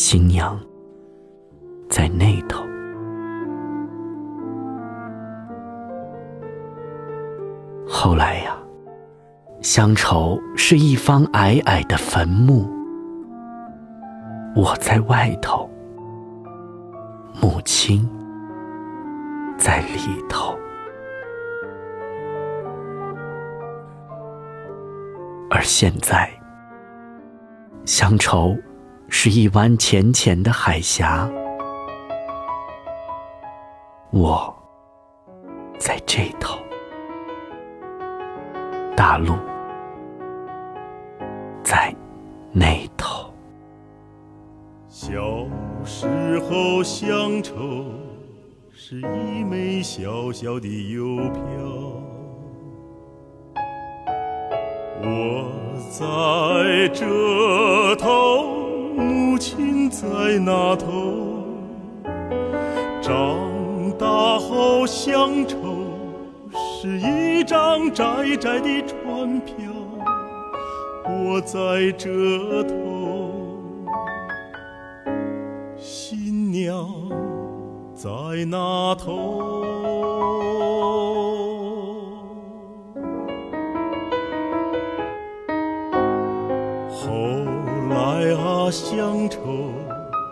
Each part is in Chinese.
新娘在那头。后来呀，乡愁是一方矮矮的坟墓，我在外头，母亲在里头。而现在，乡愁。是一湾浅浅的海峡，我在这头，大陆在那头。小时候，乡愁是一枚小小的邮票，我在这头。在那头，长大后乡愁是一张窄窄的船票，我在这头，新娘在那头。后来啊乡愁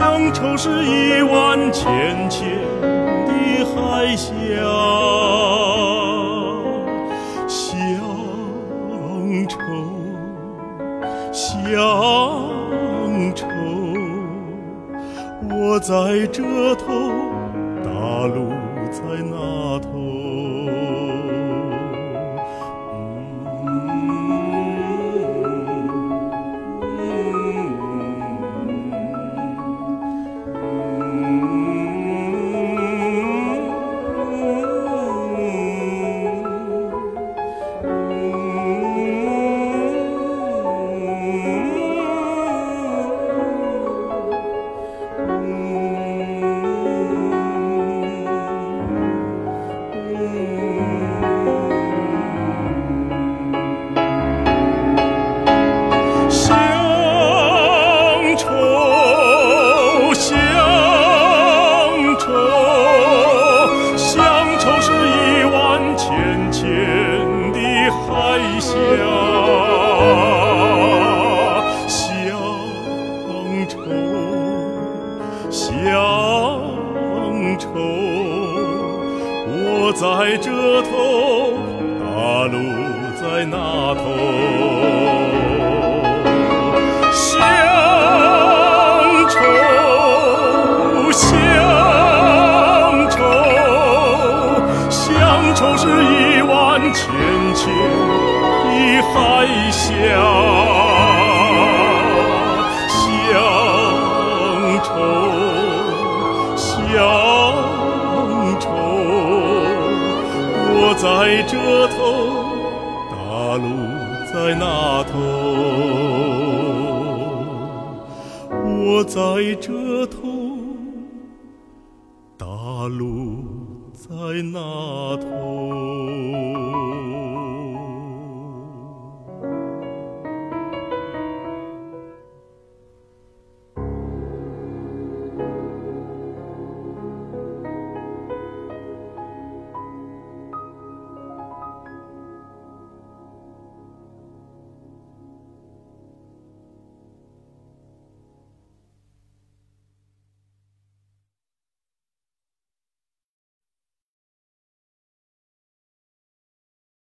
乡愁是一湾浅浅的海峡，乡愁，乡愁，我在这头。大路在那头。乡乡愁，乡愁我在这头，大陆在那头。乡愁，乡愁，乡愁是一湾浅浅海峡。在这头，大陆在那头。我在这头，大陆在那头。